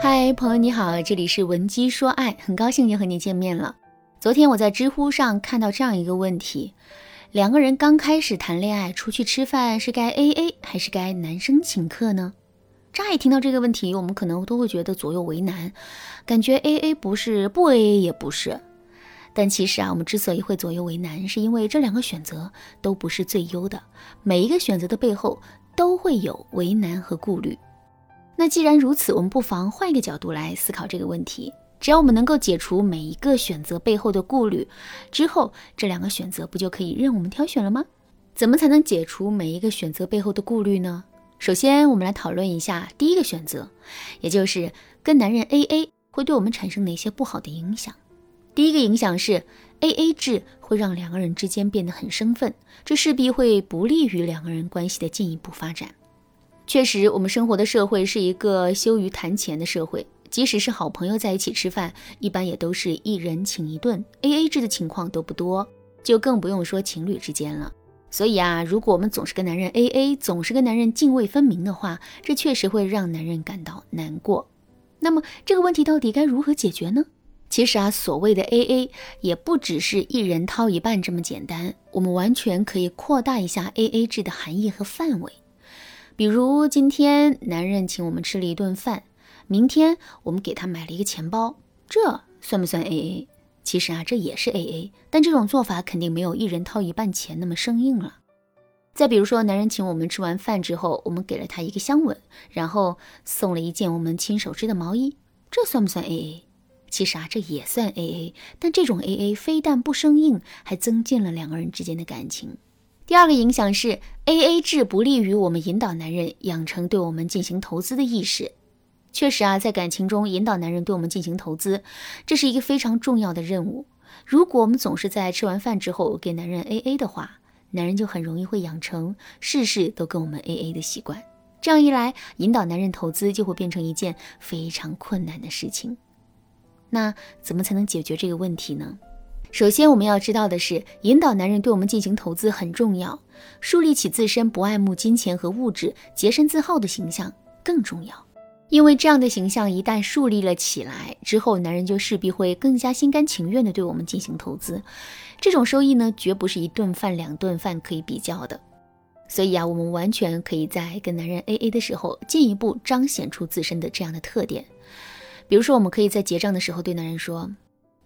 嗨，朋友你好，这里是文姬说爱，很高兴又和你见面了。昨天我在知乎上看到这样一个问题：两个人刚开始谈恋爱，出去吃饭是该 A A 还是该男生请客呢？乍一听到这个问题，我们可能都会觉得左右为难，感觉 A A 不是，不 A A 也不是。但其实啊，我们之所以会左右为难，是因为这两个选择都不是最优的，每一个选择的背后都会有为难和顾虑。那既然如此，我们不妨换一个角度来思考这个问题。只要我们能够解除每一个选择背后的顾虑，之后这两个选择不就可以任我们挑选了吗？怎么才能解除每一个选择背后的顾虑呢？首先，我们来讨论一下第一个选择，也就是跟男人 AA 会对我们产生哪些不好的影响。第一个影响是，AA 制会让两个人之间变得很生分，这势必会不利于两个人关系的进一步发展。确实，我们生活的社会是一个羞于谈钱的社会。即使是好朋友在一起吃饭，一般也都是一人请一顿，A A 制的情况都不多，就更不用说情侣之间了。所以啊，如果我们总是跟男人 A A，总是跟男人泾渭分明的话，这确实会让男人感到难过。那么这个问题到底该如何解决呢？其实啊，所谓的 A A 也不只是一人掏一半这么简单，我们完全可以扩大一下 A A 制的含义和范围。比如今天男人请我们吃了一顿饭，明天我们给他买了一个钱包，这算不算 A A？其实啊，这也是 A A，但这种做法肯定没有一人掏一半钱那么生硬了。再比如说，男人请我们吃完饭之后，我们给了他一个香吻，然后送了一件我们亲手织的毛衣，这算不算 A A？其实啊，这也算 A A，但这种 A A 非但不生硬，还增进了两个人之间的感情。第二个影响是，A A 制不利于我们引导男人养成对我们进行投资的意识。确实啊，在感情中引导男人对我们进行投资，这是一个非常重要的任务。如果我们总是在吃完饭之后给男人 A A 的话，男人就很容易会养成事事都跟我们 A A 的习惯。这样一来，引导男人投资就会变成一件非常困难的事情。那怎么才能解决这个问题呢？首先，我们要知道的是，引导男人对我们进行投资很重要，树立起自身不爱慕金钱和物质、洁身自好的形象更重要。因为这样的形象一旦树立了起来之后，男人就势必会更加心甘情愿地对我们进行投资。这种收益呢，绝不是一顿饭、两顿饭可以比较的。所以啊，我们完全可以在跟男人 AA 的时候，进一步彰显出自身的这样的特点。比如说，我们可以在结账的时候对男人说。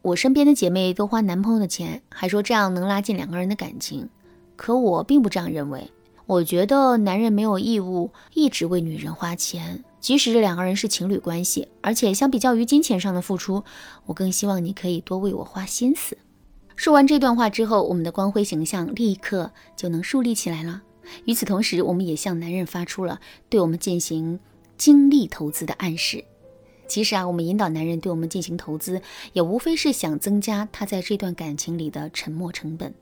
我身边的姐妹都花男朋友的钱，还说这样能拉近两个人的感情。可我并不这样认为。我觉得男人没有义务一直为女人花钱，即使这两个人是情侣关系。而且相比较于金钱上的付出，我更希望你可以多为我花心思。说完这段话之后，我们的光辉形象立刻就能树立起来了。与此同时，我们也向男人发出了对我们进行精力投资的暗示。其实啊，我们引导男人对我们进行投资，也无非是想增加他在这段感情里的沉没成本。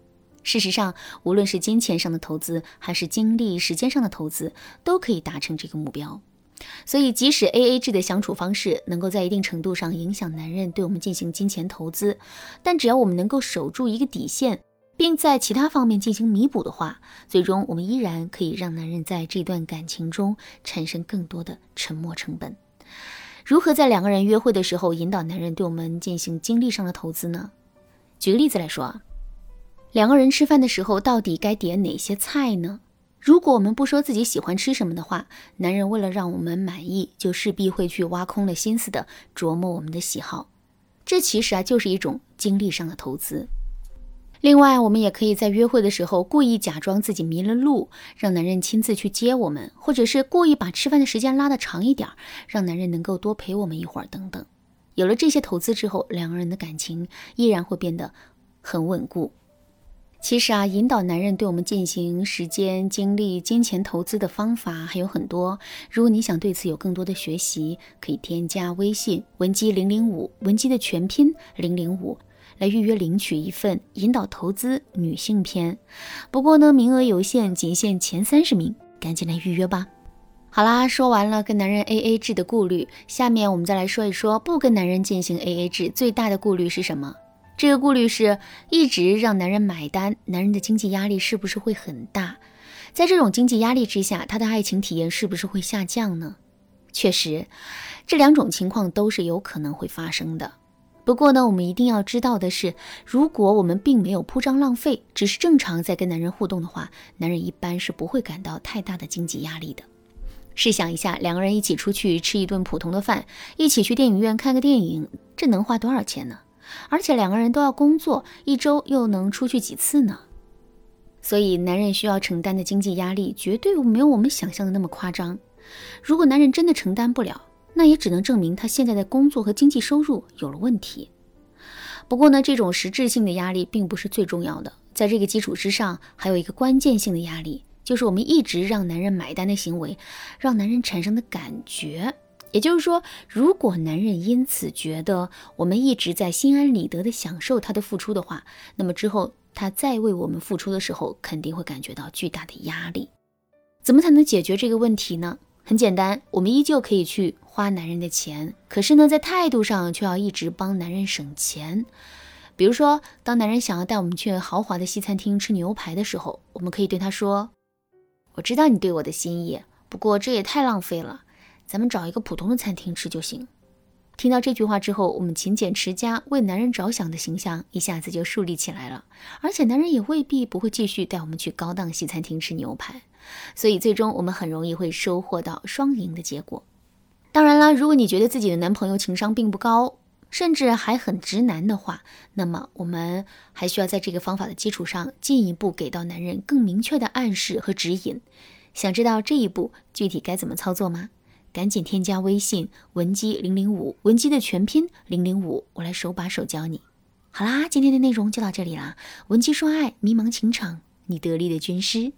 事实上，无论是金钱上的投资，还是精力、时间上的投资，都可以达成这个目标。所以，即使 A A 制的相处方式能够在一定程度上影响男人对我们进行金钱投资，但只要我们能够守住一个底线，并在其他方面进行弥补的话，最终我们依然可以让男人在这段感情中产生更多的沉没成本。如何在两个人约会的时候引导男人对我们进行精力上的投资呢？举个例子来说啊，两个人吃饭的时候到底该点哪些菜呢？如果我们不说自己喜欢吃什么的话，男人为了让我们满意，就势必会去挖空了心思的琢磨我们的喜好。这其实啊就是一种精力上的投资。另外，我们也可以在约会的时候故意假装自己迷了路，让男人亲自去接我们，或者是故意把吃饭的时间拉得长一点，让男人能够多陪我们一会儿等等。有了这些投资之后，两个人的感情依然会变得很稳固。其实啊，引导男人对我们进行时间、精力、金钱投资的方法还有很多。如果你想对此有更多的学习，可以添加微信文姬零零五，文姬的全拼零零五。来预约领取一份引导投资女性篇，不过呢，名额有限，仅限前三十名，赶紧来预约吧。好啦，说完了跟男人 A A 制的顾虑，下面我们再来说一说不跟男人进行 A A 制最大的顾虑是什么？这个顾虑是一直让男人买单，男人的经济压力是不是会很大？在这种经济压力之下，他的爱情体验是不是会下降呢？确实，这两种情况都是有可能会发生的。不过呢，我们一定要知道的是，如果我们并没有铺张浪费，只是正常在跟男人互动的话，男人一般是不会感到太大的经济压力的。试想一下，两个人一起出去吃一顿普通的饭，一起去电影院看个电影，这能花多少钱呢？而且两个人都要工作，一周又能出去几次呢？所以，男人需要承担的经济压力绝对没有我们想象的那么夸张。如果男人真的承担不了，那也只能证明他现在的工作和经济收入有了问题。不过呢，这种实质性的压力并不是最重要的，在这个基础之上，还有一个关键性的压力，就是我们一直让男人买单的行为，让男人产生的感觉。也就是说，如果男人因此觉得我们一直在心安理得的享受他的付出的话，那么之后他再为我们付出的时候，肯定会感觉到巨大的压力。怎么才能解决这个问题呢？很简单，我们依旧可以去花男人的钱，可是呢，在态度上却要一直帮男人省钱。比如说，当男人想要带我们去豪华的西餐厅吃牛排的时候，我们可以对他说：“我知道你对我的心意，不过这也太浪费了，咱们找一个普通的餐厅吃就行。”听到这句话之后，我们勤俭持家、为男人着想的形象一下子就树立起来了，而且男人也未必不会继续带我们去高档西餐厅吃牛排。所以最终我们很容易会收获到双赢的结果。当然啦，如果你觉得自己的男朋友情商并不高，甚至还很直男的话，那么我们还需要在这个方法的基础上，进一步给到男人更明确的暗示和指引。想知道这一步具体该怎么操作吗？赶紧添加微信文姬零零五，文姬的全拼零零五，我来手把手教你。好啦，今天的内容就到这里啦。文姬说爱，迷茫情场，你得力的军师。